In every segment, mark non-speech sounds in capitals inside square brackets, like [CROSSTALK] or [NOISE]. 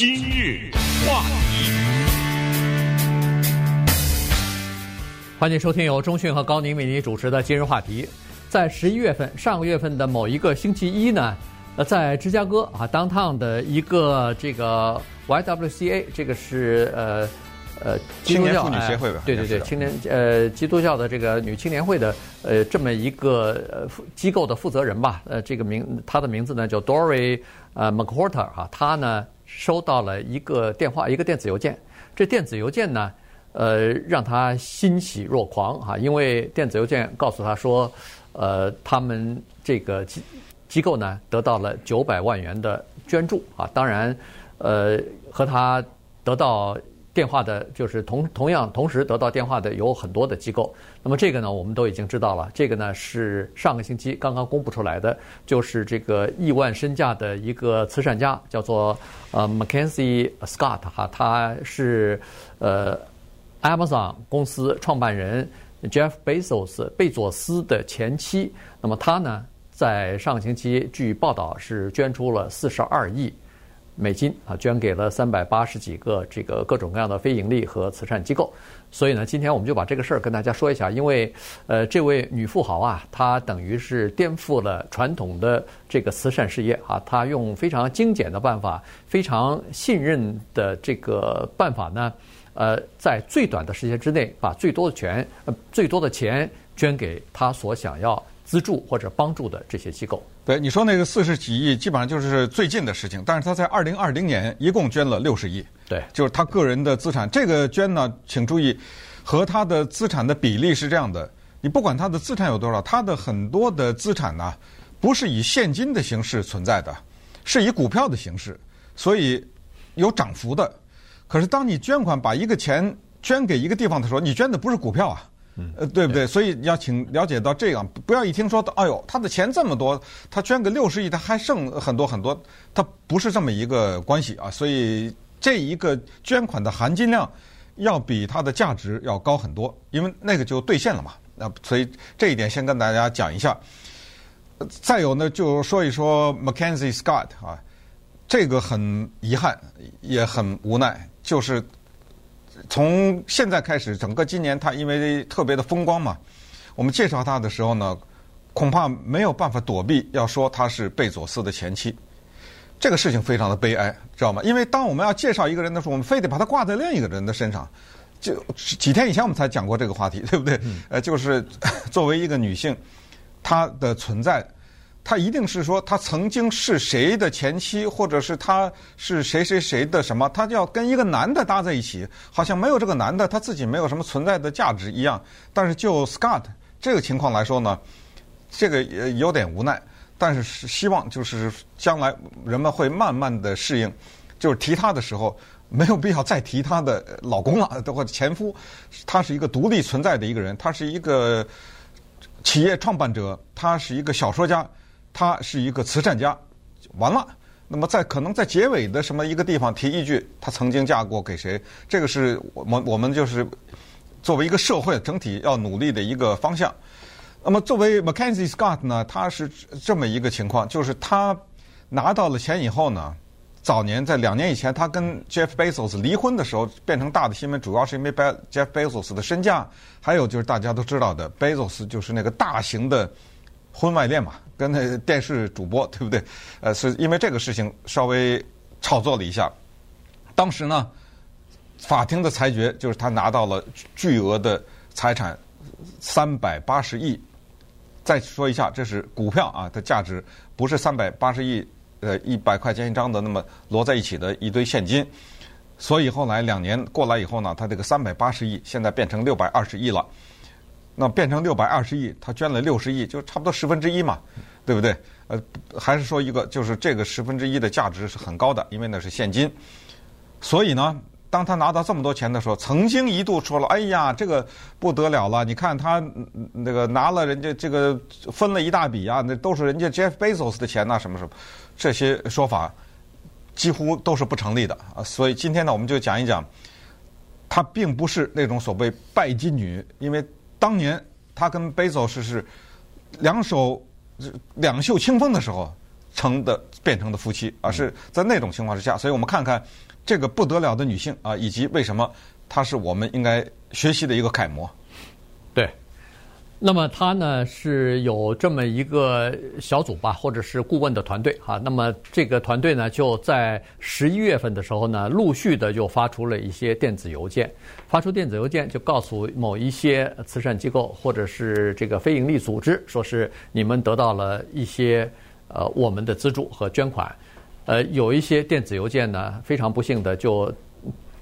今日话题，欢迎收听由中讯和高宁为您主持的今日话题。在十一月份，上个月份的某一个星期一呢，呃，在芝加哥啊，downtown 的一个这个 YWCA，这个是呃。呃，青年妇女协会吧，对对对，青年呃基督教的这个女青年会的呃这么一个呃机构的负责人吧，呃这个名他的名字呢叫 Dory 呃 McWhorter 哈，他呢收到了一个电话，一个电子邮件，这电子邮件呢呃让他欣喜若狂哈，因为电子邮件告诉他说，呃他们这个机机构呢得到了九百万元的捐助啊，当然呃和他得到。电话的，就是同同样同时得到电话的有很多的机构。那么这个呢，我们都已经知道了。这个呢是上个星期刚刚公布出来的，就是这个亿万身价的一个慈善家，叫做呃 Mackenzie Scott 哈，他是呃 Amazon 公司创办人 Jeff Bezos 贝佐斯的前妻。那么他呢，在上个星期据报道是捐出了四十二亿。美金啊，捐给了三百八十几个这个各种各样的非盈利和慈善机构。所以呢，今天我们就把这个事儿跟大家说一下。因为，呃，这位女富豪啊，她等于是颠覆了传统的这个慈善事业啊。她用非常精简的办法，非常信任的这个办法呢，呃，在最短的时间之内，把最多的钱、最多的钱捐给她所想要资助或者帮助的这些机构。对，你说那个四十几亿，基本上就是最近的事情。但是他在二零二零年一共捐了六十亿，对，就是他个人的资产。这个捐呢，请注意，和他的资产的比例是这样的。你不管他的资产有多少，他的很多的资产呢，不是以现金的形式存在的，是以股票的形式，所以有涨幅的。可是当你捐款把一个钱捐给一个地方的时候，你捐的不是股票啊。呃，对不对？所以要请了解到这样，不要一听说，哎呦，他的钱这么多，他捐个六十亿，他还剩很多很多，他不是这么一个关系啊。所以这一个捐款的含金量要比它的价值要高很多，因为那个就兑现了嘛。那所以这一点先跟大家讲一下。再有呢，就说一说 Mackenzie Scott 啊，这个很遗憾，也很无奈，就是。从现在开始，整个今年他因为特别的风光嘛，我们介绍他的时候呢，恐怕没有办法躲避要说他是贝佐斯的前妻。这个事情非常的悲哀，知道吗？因为当我们要介绍一个人的时候，我们非得把他挂在另一个人的身上。就几天以前我们才讲过这个话题，对不对？呃，就是作为一个女性，她的存在。他一定是说他曾经是谁的前妻，或者是他是谁谁谁的什么？他就要跟一个男的搭在一起，好像没有这个男的，他自己没有什么存在的价值一样。但是就 Scott 这个情况来说呢，这个也有点无奈。但是希望就是将来人们会慢慢的适应，就是提他的时候没有必要再提他的老公了或者前夫，他是一个独立存在的一个人，他是一个企业创办者，他是一个小说家。他是一个慈善家，完了。那么在可能在结尾的什么一个地方提一句，他曾经嫁过给谁？这个是我们我们就是作为一个社会整体要努力的一个方向。那么作为 Mackenzie Scott 呢，他是这么一个情况，就是他拿到了钱以后呢，早年在两年以前，他跟 Jeff Bezos 离婚的时候变成大的新闻，主要是因为 Jeff Bezos 的身价，还有就是大家都知道的 Bezos 就是那个大型的。婚外恋嘛，跟那电视主播对不对？呃，是因为这个事情稍微炒作了一下。当时呢，法庭的裁决就是他拿到了巨额的财产三百八十亿。再说一下，这是股票啊的价值，不是三百八十亿呃一百块钱一张的那么摞在一起的一堆现金。所以后来两年过来以后呢，他这个三百八十亿现在变成六百二十亿了。那变成六百二十亿，他捐了六十亿，就差不多十分之一嘛，对不对？呃，还是说一个，就是这个十分之一的价值是很高的，因为那是现金。所以呢，当他拿到这么多钱的时候，曾经一度说了：“哎呀，这个不得了了！你看他那个拿了人家这个分了一大笔啊，那都是人家 Jeff Bezos 的钱呐，什么什么，这些说法几乎都是不成立的啊。”所以今天呢，我们就讲一讲，他并不是那种所谓拜金女，因为。当年他跟贝佐斯是两手两袖清风的时候，成的变成的夫妻，而是在那种情况之下。所以我们看看这个不得了的女性啊，以及为什么她是我们应该学习的一个楷模。对。那么他呢是有这么一个小组吧，或者是顾问的团队哈。那么这个团队呢就在十一月份的时候呢，陆续的就发出了一些电子邮件，发出电子邮件就告诉某一些慈善机构或者是这个非营利组织，说是你们得到了一些呃我们的资助和捐款。呃，有一些电子邮件呢非常不幸的就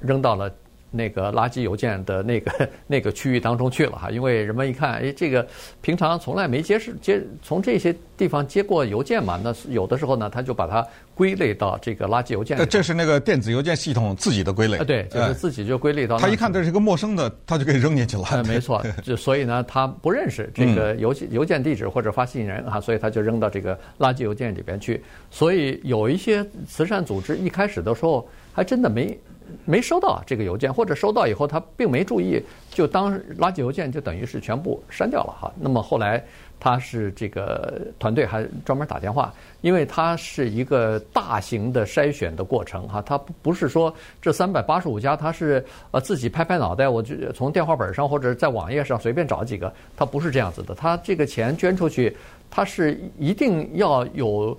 扔到了。那个垃圾邮件的那个 [LAUGHS] 那个区域当中去了哈，因为人们一看，哎，这个平常从来没接是接从这些地方接过邮件嘛，那有的时候呢，他就把它归类到这个垃圾邮件。这是那个电子邮件系统自己的归类。啊，对，就是自己就归类到。他一看这是一个陌生的，他就给扔进去了。呃，没错，[LAUGHS] 就所以呢，他不认识这个邮邮件地址或者发信人啊，所以他就扔到这个垃圾邮件里边去。所以有一些慈善组织一开始的时候还真的没。没收到这个邮件，或者收到以后他并没注意，就当垃圾邮件，就等于是全部删掉了哈。那么后来他是这个团队还专门打电话，因为它是一个大型的筛选的过程哈，它不是说这三百八十五家他是呃自己拍拍脑袋，我就从电话本上或者在网页上随便找几个，他不是这样子的，他这个钱捐出去，他是一定要有。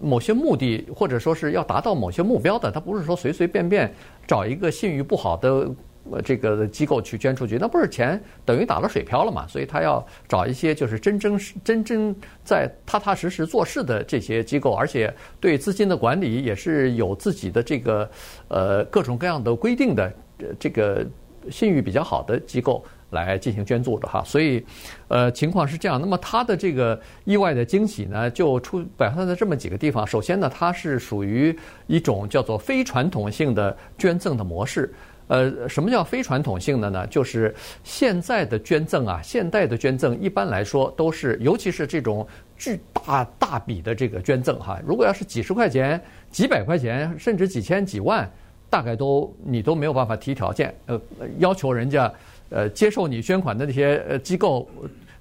某些目的，或者说是要达到某些目标的，他不是说随随便便找一个信誉不好的这个机构去捐出去，那不是钱等于打了水漂了嘛？所以他要找一些就是真真真真在踏踏实实做事的这些机构，而且对资金的管理也是有自己的这个呃各种各样的规定的这个信誉比较好的机构。来进行捐助的哈，所以，呃，情况是这样。那么它的这个意外的惊喜呢，就出表现在这么几个地方。首先呢，它是属于一种叫做非传统性的捐赠的模式。呃，什么叫非传统性的呢？就是现在的捐赠啊，现代的捐赠一般来说都是，尤其是这种巨大大笔的这个捐赠哈，如果要是几十块钱、几百块钱，甚至几千几万，大概都你都没有办法提条件，呃，要求人家。呃，接受你捐款的那些呃机构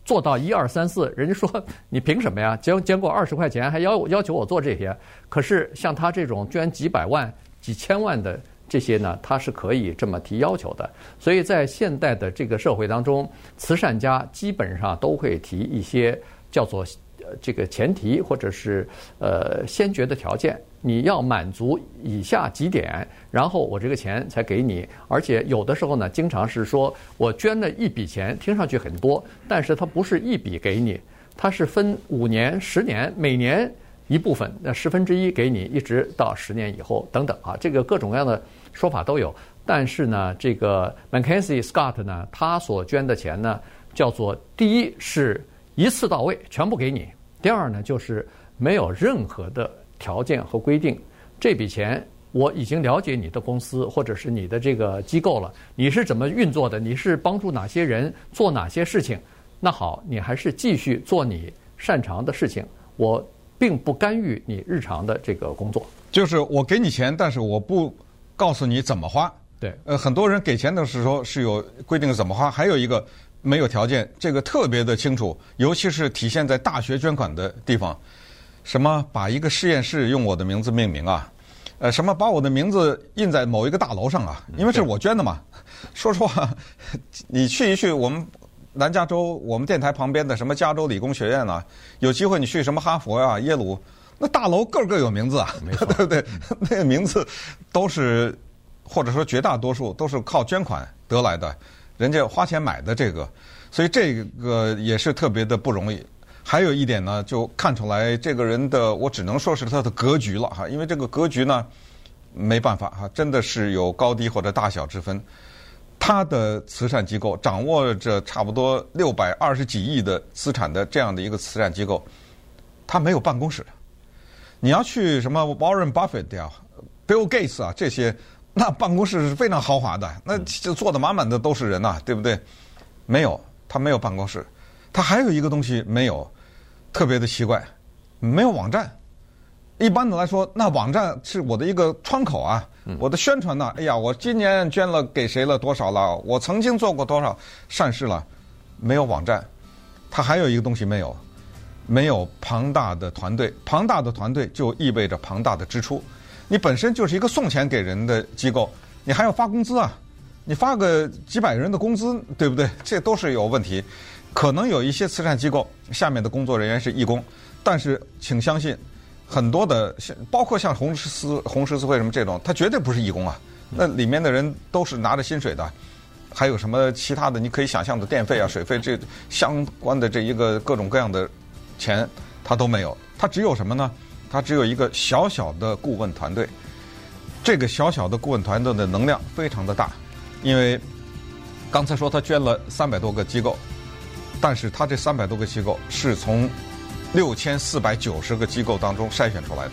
做到一二三四，人家说你凭什么呀？捐捐过二十块钱还要要求我做这些？[LAUGHS] 可是像他这种捐几百万、几千万的这些呢，他是可以这么提要求的。所以在现代的这个社会当中，慈善家基本上都会提一些叫做呃这个前提或者是呃先决的条件。你要满足以下几点，然后我这个钱才给你。而且有的时候呢，经常是说我捐了一笔钱，听上去很多，但是它不是一笔给你，它是分五年、十年，每年一部分，那十分之一给你，一直到十年以后等等啊，这个各种各样的说法都有。但是呢，这个 Mackenzie Scott 呢，他所捐的钱呢，叫做第一是一次到位，全部给你；第二呢，就是没有任何的。条件和规定，这笔钱我已经了解你的公司或者是你的这个机构了，你是怎么运作的？你是帮助哪些人做哪些事情？那好，你还是继续做你擅长的事情，我并不干预你日常的这个工作。就是我给你钱，但是我不告诉你怎么花。对，呃，很多人给钱的时候是有规定怎么花，还有一个没有条件，这个特别的清楚，尤其是体现在大学捐款的地方。什么把一个实验室用我的名字命名啊？呃，什么把我的名字印在某一个大楼上啊？因为是我捐的嘛。[LAUGHS] 说实话，[LAUGHS] 你去一去我们南加州，我们电台旁边的什么加州理工学院啊，有机会你去什么哈佛呀、啊、耶鲁，那大楼个个有名字啊，[LAUGHS] 对不对？那个名字都是，或者说绝大多数都是靠捐款得来的，人家花钱买的这个，所以这个也是特别的不容易。还有一点呢，就看出来这个人的，我只能说是他的格局了哈，因为这个格局呢，没办法哈，真的是有高低或者大小之分。他的慈善机构掌握着差不多六百二十几亿的资产的这样的一个慈善机构，他没有办公室。你要去什么 Warren Buffett 呀、Bill Gates 啊这些，那办公室是非常豪华的，那就坐的满满的都是人呐，对不对？没有，他没有办公室。他还有一个东西没有，特别的奇怪，没有网站。一般的来说，那网站是我的一个窗口啊，我的宣传呢。哎呀，我今年捐了给谁了多少了？我曾经做过多少善事了？没有网站。他还有一个东西没有，没有庞大的团队，庞大的团队就意味着庞大的支出。你本身就是一个送钱给人的机构，你还要发工资啊！你发个几百人的工资，对不对？这都是有问题。可能有一些慈善机构下面的工作人员是义工，但是请相信，很多的像包括像红十字红十字会什么这种，他绝对不是义工啊。那里面的人都是拿着薪水的，还有什么其他的你可以想象的电费啊、水费这相关的这一个各种各样的钱，他都没有。他只有什么呢？他只有一个小小的顾问团队。这个小小的顾问团队的能量非常的大，因为刚才说他捐了三百多个机构，但是他这三百多个机构是从六千四百九十个机构当中筛选出来的，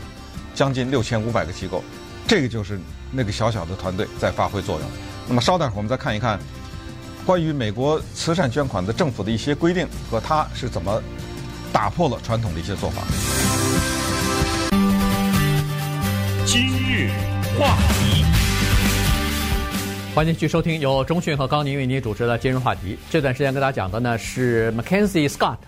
将近六千五百个机构，这个就是那个小小的团队在发挥作用。那么稍待会儿我们再看一看关于美国慈善捐款的政府的一些规定和他是怎么打破了传统的一些做法。今日话题，欢迎继续收听由中讯和高宁为您主持的今日话题。这段时间跟大家讲的呢是 Mackenzie Scott，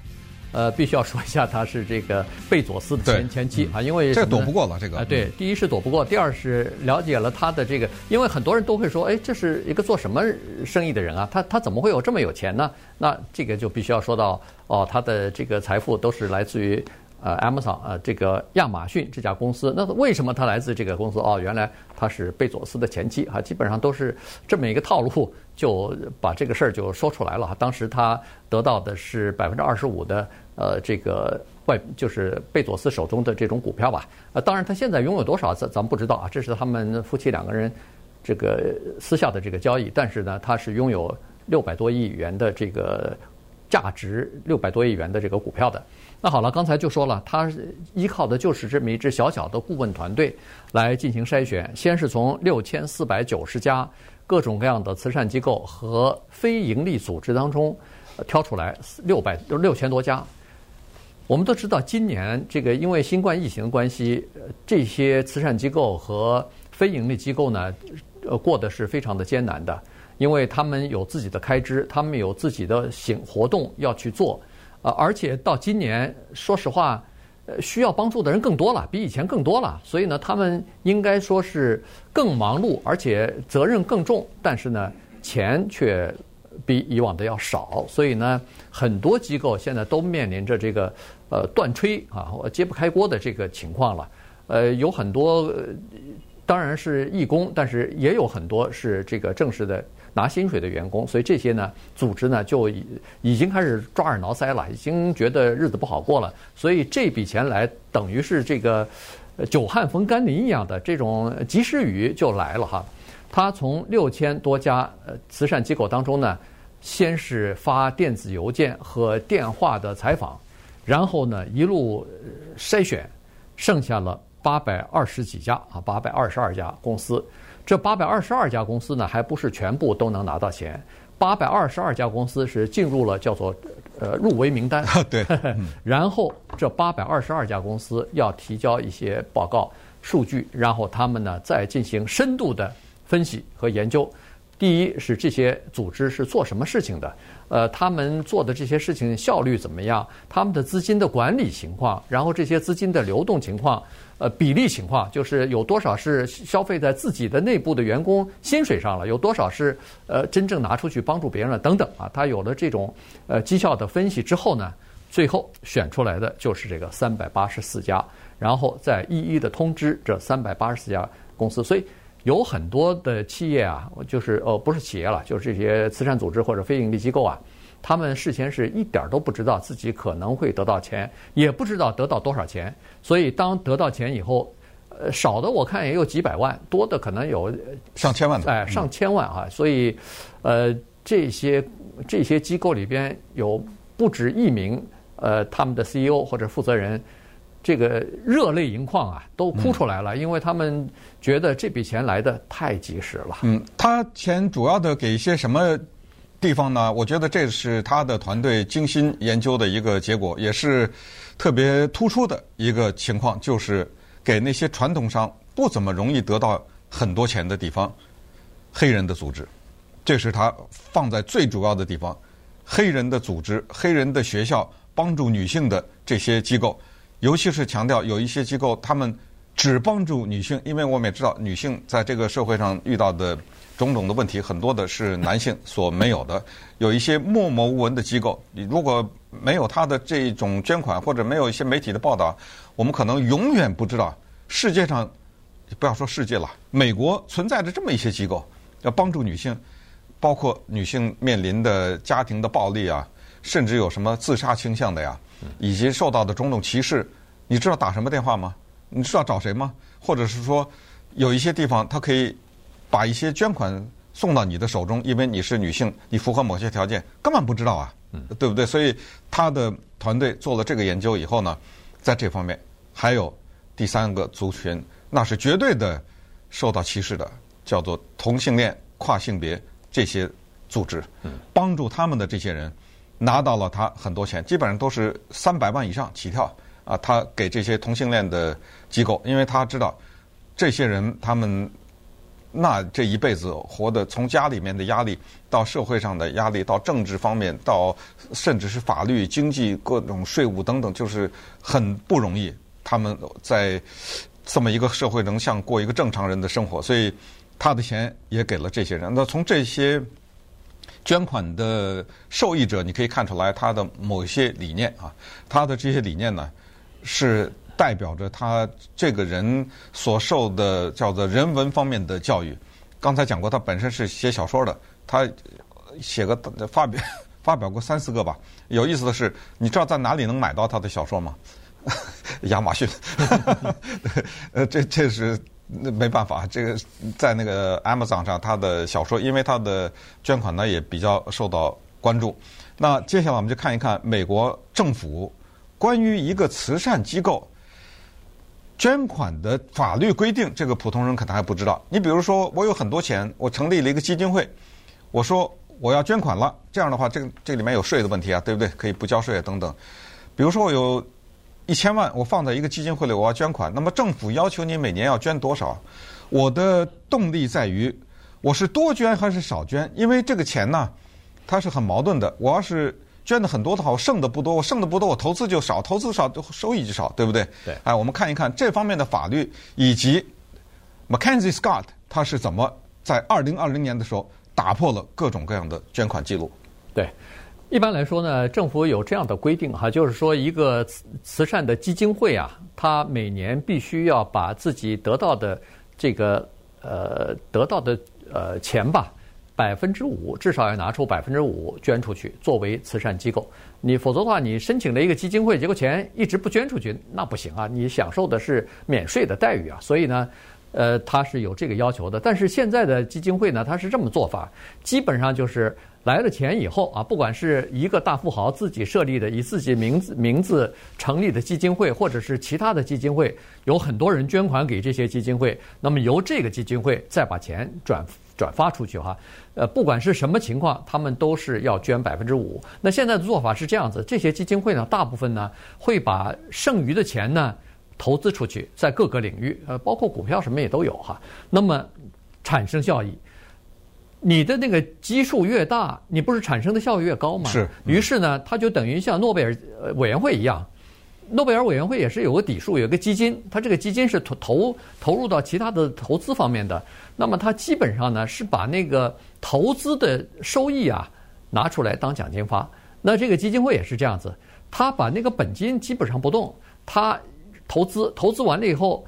呃，必须要说一下，他是这个贝佐斯的前前妻啊，因为这躲不过了这个。啊，对，第一是躲不过，第二是了解了他的这个，因为很多人都会说，哎，这是一个做什么生意的人啊？他他怎么会有这么有钱呢？那这个就必须要说到哦，他的这个财富都是来自于。呃，Amazon，呃，这个亚马逊这家公司，那为什么他来自这个公司？哦，原来他是贝佐斯的前妻啊，基本上都是这么一个套路，就把这个事儿就说出来了。当时他得到的是百分之二十五的呃这个外，就是贝佐斯手中的这种股票吧。呃，当然他现在拥有多少，咱咱们不知道啊，这是他们夫妻两个人这个私下的这个交易。但是呢，他是拥有六百多亿元的这个价值，六百多亿元的这个股票的。那好了，刚才就说了，他依靠的就是这么一支小小的顾问团队来进行筛选。先是从六千四百九十家各种各样的慈善机构和非盈利组织当中挑出来六百六千多家。我们都知道，今年这个因为新冠疫情的关系，这些慈善机构和非盈利机构呢，呃，过得是非常的艰难的，因为他们有自己的开支，他们有自己的行活动要去做。啊，而且到今年，说实话，呃，需要帮助的人更多了，比以前更多了。所以呢，他们应该说是更忙碌，而且责任更重。但是呢，钱却比以往的要少。所以呢，很多机构现在都面临着这个呃断炊啊，揭不开锅的这个情况了。呃，有很多当然是义工，但是也有很多是这个正式的。拿薪水的员工，所以这些呢，组织呢就已已经开始抓耳挠腮了，已经觉得日子不好过了。所以这笔钱来，等于是这个久旱逢甘霖一样的这种及时雨就来了哈。他从六千多家呃慈善机构当中呢，先是发电子邮件和电话的采访，然后呢一路筛选，剩下了八百二十几家啊，八百二十二家公司。这八百二十二家公司呢，还不是全部都能拿到钱。八百二十二家公司是进入了叫做呃入围名单。对。[LAUGHS] 然后这八百二十二家公司要提交一些报告数据，然后他们呢再进行深度的分析和研究。第一是这些组织是做什么事情的？呃，他们做的这些事情效率怎么样？他们的资金的管理情况，然后这些资金的流动情况。呃，比例情况就是有多少是消费在自己的内部的员工薪水上了，有多少是呃真正拿出去帮助别人了等等啊。他有了这种呃绩效的分析之后呢，最后选出来的就是这个三百八十四家，然后再一一的通知这三百八十四家公司。所以有很多的企业啊，就是呃不是企业了，就是这些慈善组织或者非营利机构啊。他们事前是一点都不知道自己可能会得到钱，也不知道得到多少钱。所以当得到钱以后，呃，少的我看也有几百万，多的可能有上千万的，哎，上千万啊！所以，呃，这些这些机构里边有不止一名呃，他们的 CEO 或者负责人，这个热泪盈眶啊，都哭出来了，因为他们觉得这笔钱来的太及时了。嗯，他钱主要的给一些什么？地方呢？我觉得这是他的团队精心研究的一个结果，也是特别突出的一个情况，就是给那些传统上不怎么容易得到很多钱的地方，黑人的组织，这是他放在最主要的地方。黑人的组织、黑人的学校，帮助女性的这些机构，尤其是强调有一些机构他们只帮助女性，因为我们也知道女性在这个社会上遇到的种种的问题，很多的是男性所没有的。[LAUGHS] 有一些默默无闻的机构，你如果没有他的这种捐款，或者没有一些媒体的报道，我们可能永远不知道世界上，不要说世界了，美国存在着这么一些机构，要帮助女性，包括女性面临的家庭的暴力啊，甚至有什么自杀倾向的呀，以及受到的种种歧视，你知道打什么电话吗？你知道找谁吗？或者是说，有一些地方他可以把一些捐款。送到你的手中，因为你是女性，你符合某些条件，根本不知道啊，对不对？所以他的团队做了这个研究以后呢，在这方面还有第三个族群，那是绝对的受到歧视的，叫做同性恋、跨性别这些组织，帮助他们的这些人拿到了他很多钱，基本上都是三百万以上起跳啊，他给这些同性恋的机构，因为他知道这些人他们。那这一辈子活的，从家里面的压力到社会上的压力，到政治方面，到甚至是法律、经济各种税务等等，就是很不容易。他们在这么一个社会能像过一个正常人的生活，所以他的钱也给了这些人。那从这些捐款的受益者，你可以看出来他的某些理念啊，他的这些理念呢是。代表着他这个人所受的叫做人文方面的教育。刚才讲过，他本身是写小说的，他写个发表 [LAUGHS] 发表过三四个吧。有意思的是，你知道在哪里能买到他的小说吗？[LAUGHS] 亚马逊。[LAUGHS] 呃，这这是没办法，这个在那个 Amazon 上，他的小说因为他的捐款呢也比较受到关注。那接下来我们就看一看美国政府关于一个慈善机构。捐款的法律规定，这个普通人可能还不知道。你比如说，我有很多钱，我成立了一个基金会，我说我要捐款了，这样的话，这个这里面有税的问题啊，对不对？可以不交税啊，等等。比如说，我有一千万，我放在一个基金会里，我要捐款，那么政府要求你每年要捐多少？我的动力在于我是多捐还是少捐？因为这个钱呢，它是很矛盾的。我要是捐的很多的话，我剩的不多，我剩的不多，我投资就少，投资少就收益就少，对不对？对。哎，我们看一看这方面的法律，以及 Mackenzie Scott 他是怎么在二零二零年的时候打破了各种各样的捐款记录。对，一般来说呢，政府有这样的规定哈，就是说一个慈慈善的基金会啊，它每年必须要把自己得到的这个呃得到的呃钱吧。百分之五，至少要拿出百分之五捐出去作为慈善机构。你否则的话，你申请了一个基金会，结果钱一直不捐出去，那不行啊！你享受的是免税的待遇啊。所以呢，呃，他是有这个要求的。但是现在的基金会呢，他是这么做法，基本上就是来了钱以后啊，不管是一个大富豪自己设立的以自己名字名字成立的基金会，或者是其他的基金会，有很多人捐款给这些基金会，那么由这个基金会再把钱转。转发出去哈，呃，不管是什么情况，他们都是要捐百分之五。那现在的做法是这样子，这些基金会呢，大部分呢会把剩余的钱呢投资出去，在各个领域，呃，包括股票什么也都有哈。那么产生效益，你的那个基数越大，你不是产生的效益越高吗？是。于是呢，它就等于像诺贝尔委员会一样。诺贝尔委员会也是有个底数，有个基金，它这个基金是投投投入到其他的投资方面的。那么它基本上呢是把那个投资的收益啊拿出来当奖金发。那这个基金会也是这样子，他把那个本金基本上不动，他投资投资完了以后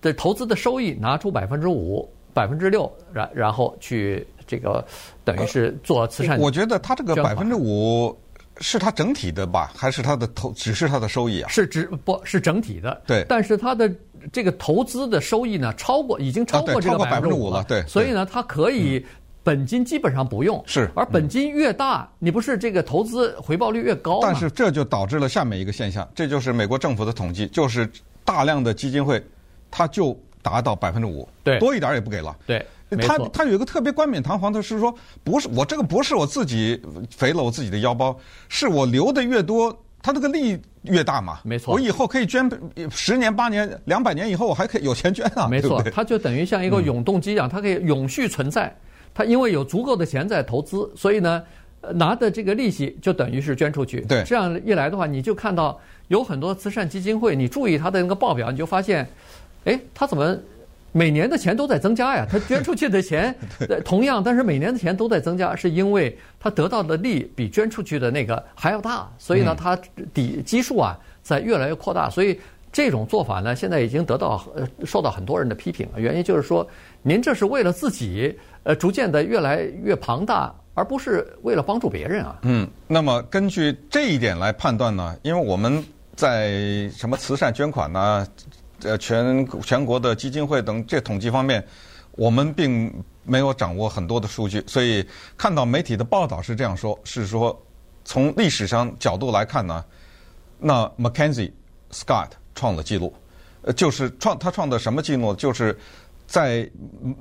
的投资的收益拿出百分之五、百分之六，然然后去这个等于是做慈善。我觉得他这个百分之五。是它整体的吧，还是它的投？只是它的收益啊？是只不是整体的。对。但是它的这个投资的收益呢，超过已经超过这个百分之五了。对。所以呢，它可以本金基本上不用。是。而本金越大，你不是这个投资回报率越高吗？但是这就导致了下面一个现象，这就是美国政府的统计，就是大量的基金会，它就达到百分之五，对，多一点也不给了。对。他他有一个特别冠冕堂皇的是说，不是我这个不是我自己肥了我自己的腰包，是我留的越多，他这个利越大嘛。没错，我以后可以捐十年八年两百年以后我还可以有钱捐啊。没错，对，它就等于像一个永动机一样，它可以永续存在。它因为有足够的钱在投资，所以呢，拿的这个利息就等于是捐出去。对，这样一来的话，你就看到有很多慈善基金会，你注意他的那个报表，你就发现，哎，他怎么每年的钱都在增加呀？[LAUGHS] 他捐出去的钱同样，但是每年的钱都在增加，是因为他得到的利比捐出去的那个还要大，所以呢，他底基数啊在越来越扩大，所以。这种做法呢，现在已经得到呃受到很多人的批评了。原因就是说，您这是为了自己呃逐渐的越来越庞大，而不是为了帮助别人啊。嗯，那么根据这一点来判断呢，因为我们在什么慈善捐款呢，呃全全国的基金会等这统计方面，我们并没有掌握很多的数据，所以看到媒体的报道是这样说，是说从历史上角度来看呢，那 Mackenzie Scott。创了记录，呃，就是创他创的什么记录？就是在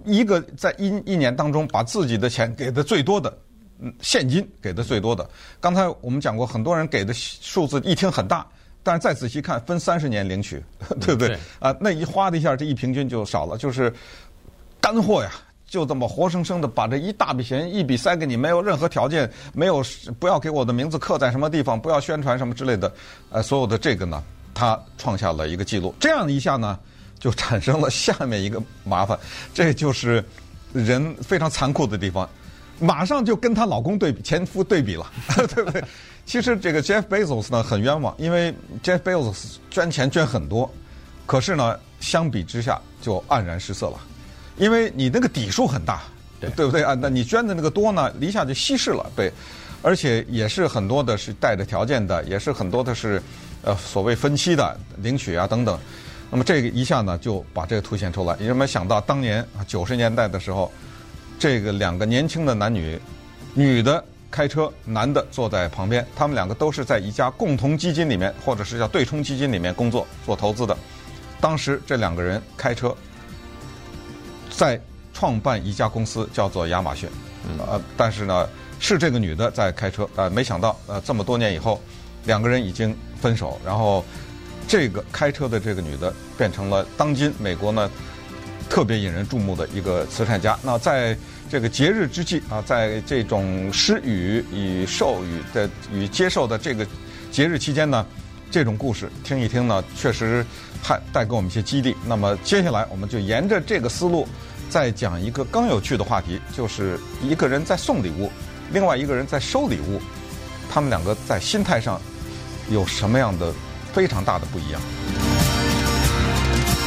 一个在一一年当中，把自己的钱给的最多的，嗯，现金给的最多的。刚才我们讲过，很多人给的数字一听很大，但是再仔细看，分三十年领取，[LAUGHS] 对不对？啊，那一花的一下，这一平均就少了，就是干货呀，就这么活生生的把这一大笔钱一笔塞给你，没有任何条件，没有不要给我的名字刻在什么地方，不要宣传什么之类的，呃，所有的这个呢。他创下了一个记录，这样一下呢，就产生了下面一个麻烦，这就是人非常残酷的地方，马上就跟她老公对比，前夫对比了，[LAUGHS] 对不对？其实这个 Jeff Bezos 呢很冤枉，因为 Jeff Bezos 捐钱捐很多，可是呢，相比之下就黯然失色了，因为你那个底数很大，对，对不对啊？那你捐的那个多呢，一下就稀释了，对，而且也是很多的是带着条件的，也是很多的是。呃，所谓分期的领取啊等等，那么这个一下呢就把这个凸显出来。你有没有想到当年啊九十年代的时候，这个两个年轻的男女，女的开车，男的坐在旁边，他们两个都是在一家共同基金里面或者是叫对冲基金里面工作做投资的。当时这两个人开车，在创办一家公司叫做亚马逊，呃，但是呢是这个女的在开车，呃，没想到呃这么多年以后。两个人已经分手，然后这个开车的这个女的变成了当今美国呢特别引人注目的一个慈善家。那在这个节日之际啊，在这种施予与授予的与接受的这个节日期间呢，这种故事听一听呢，确实还带给我们一些激励。那么接下来我们就沿着这个思路再讲一个更有趣的话题，就是一个人在送礼物，另外一个人在收礼物，他们两个在心态上。有什么样的非常大的不一样？